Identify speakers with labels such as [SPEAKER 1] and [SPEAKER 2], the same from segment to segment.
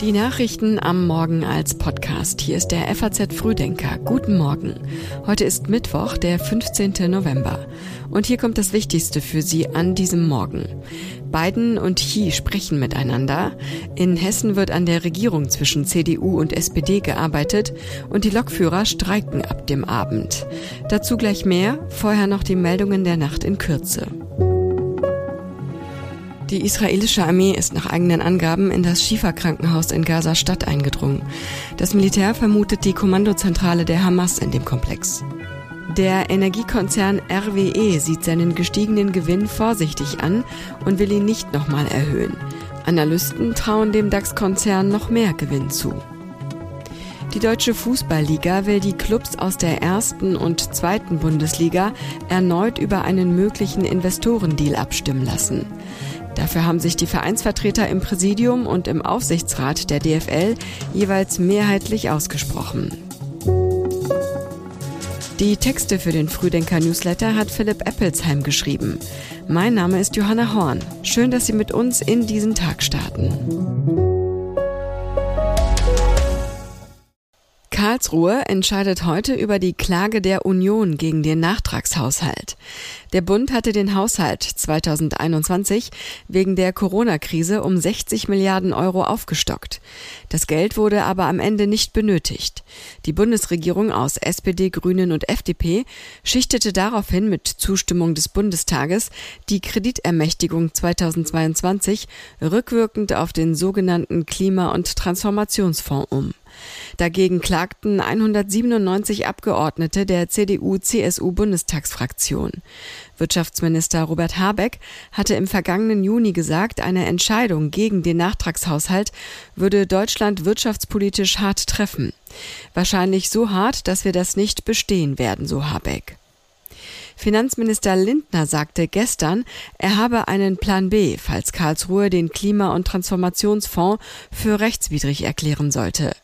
[SPEAKER 1] Die Nachrichten am Morgen als Podcast. Hier ist der FAZ Frühdenker. Guten Morgen. Heute ist Mittwoch, der 15. November. Und hier kommt das Wichtigste für Sie an diesem Morgen. Biden und Xi sprechen miteinander. In Hessen wird an der Regierung zwischen CDU und SPD gearbeitet und die Lokführer streiken ab dem Abend. Dazu gleich mehr, vorher noch die Meldungen der Nacht in Kürze. Die israelische Armee ist nach eigenen Angaben in das Schifa-Krankenhaus in Gaza-Stadt eingedrungen. Das Militär vermutet die Kommandozentrale der Hamas in dem Komplex. Der Energiekonzern RWE sieht seinen gestiegenen Gewinn vorsichtig an und will ihn nicht nochmal erhöhen. Analysten trauen dem DAX-Konzern noch mehr Gewinn zu. Die deutsche Fußballliga will die Clubs aus der ersten und zweiten Bundesliga erneut über einen möglichen Investorendeal abstimmen lassen. Dafür haben sich die Vereinsvertreter im Präsidium und im Aufsichtsrat der DFL jeweils mehrheitlich ausgesprochen. Die Texte für den Frühdenker-Newsletter hat Philipp Eppelsheim geschrieben. Mein Name ist Johanna Horn. Schön, dass Sie mit uns in diesen Tag starten. Karlsruhe entscheidet heute über die Klage der Union gegen den Nachtragshaushalt. Der Bund hatte den Haushalt 2021 wegen der Corona-Krise um 60 Milliarden Euro aufgestockt. Das Geld wurde aber am Ende nicht benötigt. Die Bundesregierung aus SPD, Grünen und FDP schichtete daraufhin mit Zustimmung des Bundestages die Kreditermächtigung 2022 rückwirkend auf den sogenannten Klima- und Transformationsfonds um. Dagegen klagten 197 Abgeordnete der CDU-CSU-Bundestagsfraktion. Wirtschaftsminister Robert Habeck hatte im vergangenen Juni gesagt, eine Entscheidung gegen den Nachtragshaushalt würde Deutschland wirtschaftspolitisch hart treffen. Wahrscheinlich so hart, dass wir das nicht bestehen werden, so Habeck. Finanzminister Lindner sagte gestern, er habe einen Plan B, falls Karlsruhe den Klima- und Transformationsfonds für rechtswidrig erklären sollte.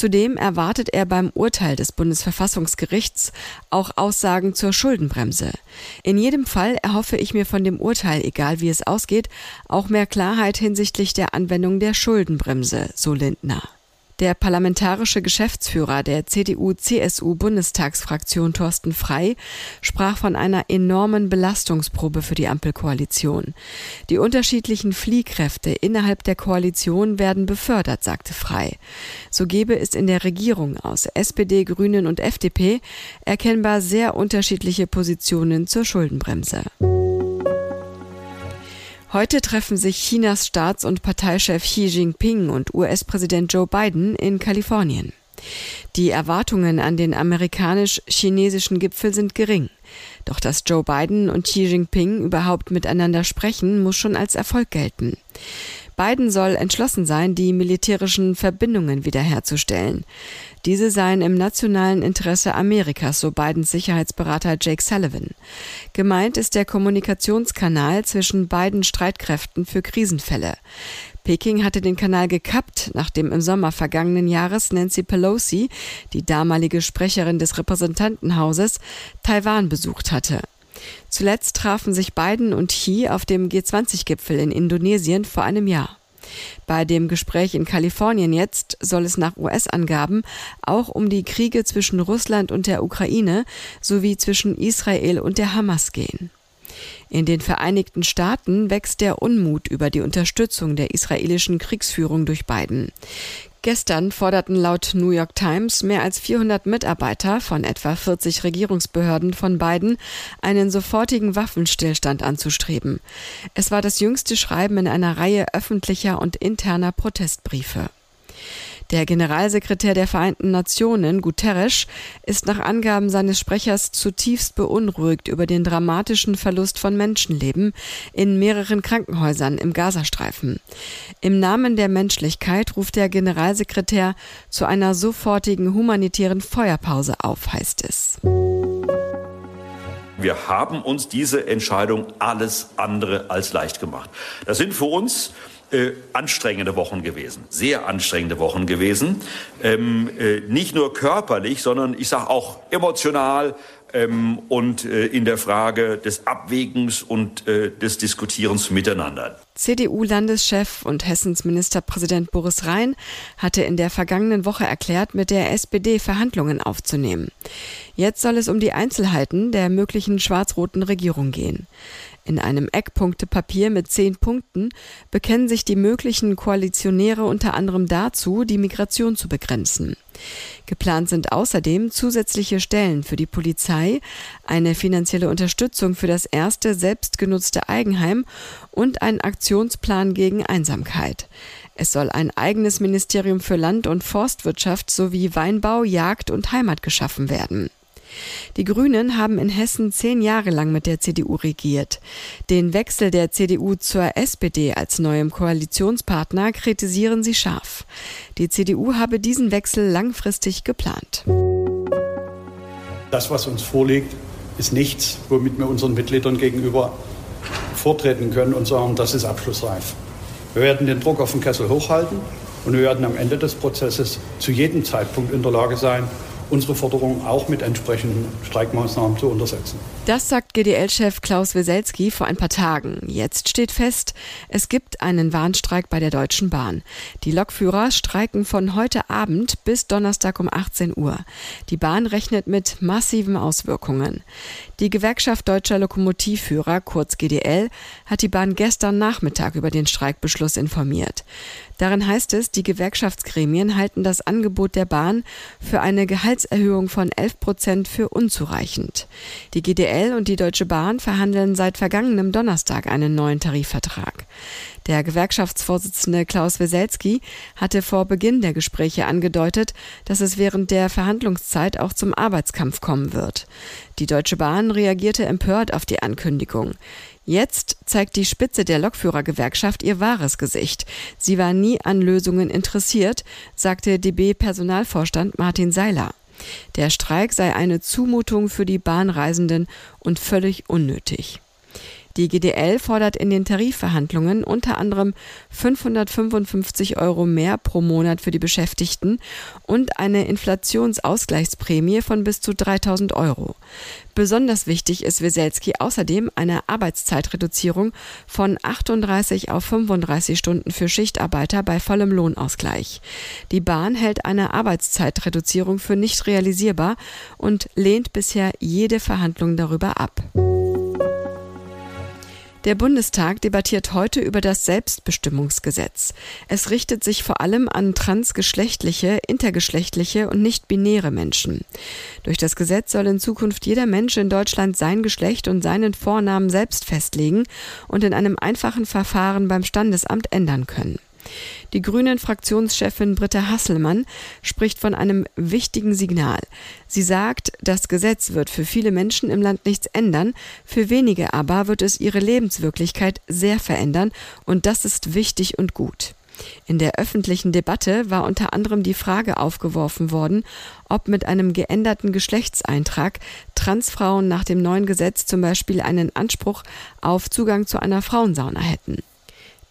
[SPEAKER 1] Zudem erwartet er beim Urteil des Bundesverfassungsgerichts auch Aussagen zur Schuldenbremse. In jedem Fall erhoffe ich mir von dem Urteil, egal wie es ausgeht, auch mehr Klarheit hinsichtlich der Anwendung der Schuldenbremse, so Lindner. Der parlamentarische Geschäftsführer der CDU-CSU-Bundestagsfraktion Thorsten Frei sprach von einer enormen Belastungsprobe für die Ampelkoalition. Die unterschiedlichen Fliehkräfte innerhalb der Koalition werden befördert, sagte Frei. So gebe es in der Regierung aus SPD, Grünen und FDP erkennbar sehr unterschiedliche Positionen zur Schuldenbremse. Heute treffen sich Chinas Staats- und Parteichef Xi Jinping und US-Präsident Joe Biden in Kalifornien. Die Erwartungen an den amerikanisch-chinesischen Gipfel sind gering. Doch dass Joe Biden und Xi Jinping überhaupt miteinander sprechen, muss schon als Erfolg gelten. Biden soll entschlossen sein, die militärischen Verbindungen wiederherzustellen. Diese seien im nationalen Interesse Amerikas, so Bidens Sicherheitsberater Jake Sullivan. Gemeint ist der Kommunikationskanal zwischen beiden Streitkräften für Krisenfälle. Peking hatte den Kanal gekappt, nachdem im Sommer vergangenen Jahres Nancy Pelosi, die damalige Sprecherin des Repräsentantenhauses, Taiwan besucht hatte. Zuletzt trafen sich Biden und Xi auf dem G20-Gipfel in Indonesien vor einem Jahr. Bei dem Gespräch in Kalifornien jetzt soll es nach US-Angaben auch um die Kriege zwischen Russland und der Ukraine sowie zwischen Israel und der Hamas gehen. In den Vereinigten Staaten wächst der Unmut über die Unterstützung der israelischen Kriegsführung durch Biden. Gestern forderten laut New York Times mehr als 400 Mitarbeiter von etwa 40 Regierungsbehörden von Biden, einen sofortigen Waffenstillstand anzustreben. Es war das jüngste Schreiben in einer Reihe öffentlicher und interner Protestbriefe. Der Generalsekretär der Vereinten Nationen, Guterres, ist nach Angaben seines Sprechers zutiefst beunruhigt über den dramatischen Verlust von Menschenleben in mehreren Krankenhäusern im Gazastreifen. Im Namen der Menschlichkeit ruft der Generalsekretär zu einer sofortigen humanitären Feuerpause auf, heißt es.
[SPEAKER 2] Wir haben uns diese Entscheidung alles andere als leicht gemacht. Das sind für uns äh, anstrengende Wochen gewesen, sehr anstrengende Wochen gewesen. Ähm, äh, nicht nur körperlich, sondern ich sage auch emotional, ähm, und äh, in der Frage des Abwägens und äh, des Diskutierens miteinander.
[SPEAKER 1] CDU-Landeschef und Hessens Ministerpräsident Boris Rhein hatte in der vergangenen Woche erklärt, mit der SPD Verhandlungen aufzunehmen. Jetzt soll es um die Einzelheiten der möglichen schwarz-roten Regierung gehen. In einem Eckpunktepapier mit zehn Punkten bekennen sich die möglichen Koalitionäre unter anderem dazu, die Migration zu begrenzen. Geplant sind außerdem zusätzliche Stellen für die Polizei, eine finanzielle Unterstützung für das erste selbstgenutzte Eigenheim und ein Aktionsplan gegen Einsamkeit. Es soll ein eigenes Ministerium für Land- und Forstwirtschaft sowie Weinbau, Jagd und Heimat geschaffen werden. Die Grünen haben in Hessen zehn Jahre lang mit der CDU regiert. Den Wechsel der CDU zur SPD als neuem Koalitionspartner kritisieren sie scharf. Die CDU habe diesen Wechsel langfristig geplant.
[SPEAKER 3] Das, was uns vorliegt, ist nichts, womit wir unseren Mitgliedern gegenüber vortreten können und sagen, das ist abschlussreif. Wir werden den Druck auf den Kessel hochhalten und wir werden am Ende des Prozesses zu jedem Zeitpunkt in der Lage sein, unsere Forderungen auch mit entsprechenden Streikmaßnahmen zu untersetzen.
[SPEAKER 1] Das sagt GDL-Chef Klaus Weselski vor ein paar Tagen. Jetzt steht fest, es gibt einen Warnstreik bei der Deutschen Bahn. Die Lokführer streiken von heute Abend bis Donnerstag um 18 Uhr. Die Bahn rechnet mit massiven Auswirkungen. Die Gewerkschaft Deutscher Lokomotivführer, kurz GDL, hat die Bahn gestern Nachmittag über den Streikbeschluss informiert. Darin heißt es, die Gewerkschaftsgremien halten das Angebot der Bahn für eine Gehaltserhöhung von 11 Prozent für unzureichend. Die GDL und die Deutsche Bahn verhandeln seit vergangenem Donnerstag einen neuen Tarifvertrag. Der Gewerkschaftsvorsitzende Klaus Weselski hatte vor Beginn der Gespräche angedeutet, dass es während der Verhandlungszeit auch zum Arbeitskampf kommen wird. Die Deutsche Bahn reagierte empört auf die Ankündigung. Jetzt zeigt die Spitze der Lokführergewerkschaft ihr wahres Gesicht. Sie war nie an Lösungen interessiert, sagte DB-Personalvorstand Martin Seiler. Der Streik sei eine Zumutung für die Bahnreisenden und völlig unnötig. Die GDL fordert in den Tarifverhandlungen unter anderem 555 Euro mehr pro Monat für die Beschäftigten und eine Inflationsausgleichsprämie von bis zu 3000 Euro. Besonders wichtig ist Weselski außerdem eine Arbeitszeitreduzierung von 38 auf 35 Stunden für Schichtarbeiter bei vollem Lohnausgleich. Die Bahn hält eine Arbeitszeitreduzierung für nicht realisierbar und lehnt bisher jede Verhandlung darüber ab. Der Bundestag debattiert heute über das Selbstbestimmungsgesetz. Es richtet sich vor allem an transgeschlechtliche, intergeschlechtliche und nicht-binäre Menschen. Durch das Gesetz soll in Zukunft jeder Mensch in Deutschland sein Geschlecht und seinen Vornamen selbst festlegen und in einem einfachen Verfahren beim Standesamt ändern können. Die Grünen-Fraktionschefin Britta Hasselmann spricht von einem wichtigen Signal. Sie sagt, das Gesetz wird für viele Menschen im Land nichts ändern, für wenige aber wird es ihre Lebenswirklichkeit sehr verändern und das ist wichtig und gut. In der öffentlichen Debatte war unter anderem die Frage aufgeworfen worden, ob mit einem geänderten Geschlechtseintrag Transfrauen nach dem neuen Gesetz zum Beispiel einen Anspruch auf Zugang zu einer Frauensauna hätten.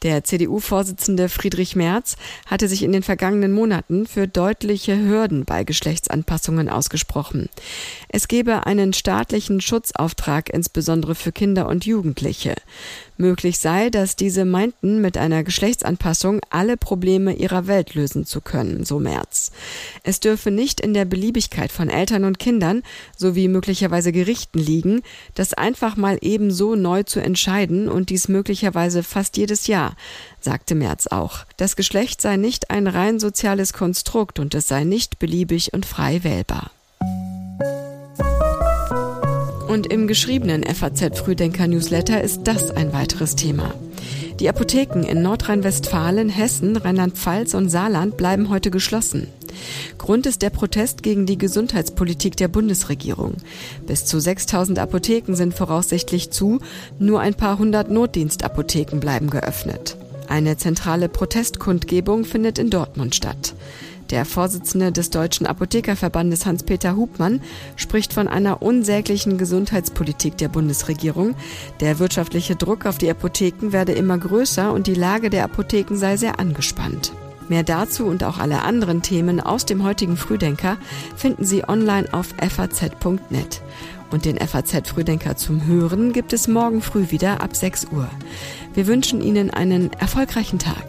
[SPEAKER 1] Der CDU-Vorsitzende Friedrich Merz hatte sich in den vergangenen Monaten für deutliche Hürden bei Geschlechtsanpassungen ausgesprochen. Es gebe einen staatlichen Schutzauftrag insbesondere für Kinder und Jugendliche. Möglich sei, dass diese meinten, mit einer Geschlechtsanpassung alle Probleme ihrer Welt lösen zu können, so Merz. Es dürfe nicht in der Beliebigkeit von Eltern und Kindern sowie möglicherweise Gerichten liegen, das einfach mal ebenso neu zu entscheiden und dies möglicherweise fast jedes Jahr, sagte Merz auch. Das Geschlecht sei nicht ein rein soziales Konstrukt und es sei nicht beliebig und frei wählbar. Und im geschriebenen FAZ Frühdenker Newsletter ist das ein weiteres Thema. Die Apotheken in Nordrhein-Westfalen, Hessen, Rheinland-Pfalz und Saarland bleiben heute geschlossen. Grund ist der Protest gegen die Gesundheitspolitik der Bundesregierung. Bis zu 6000 Apotheken sind voraussichtlich zu, nur ein paar hundert Notdienstapotheken bleiben geöffnet. Eine zentrale Protestkundgebung findet in Dortmund statt. Der Vorsitzende des Deutschen Apothekerverbandes Hans-Peter Hubmann spricht von einer unsäglichen Gesundheitspolitik der Bundesregierung. Der wirtschaftliche Druck auf die Apotheken werde immer größer und die Lage der Apotheken sei sehr angespannt. Mehr dazu und auch alle anderen Themen aus dem heutigen Frühdenker finden Sie online auf faz.net. Und den FAZ Frühdenker zum Hören gibt es morgen früh wieder ab 6 Uhr. Wir wünschen Ihnen einen erfolgreichen Tag.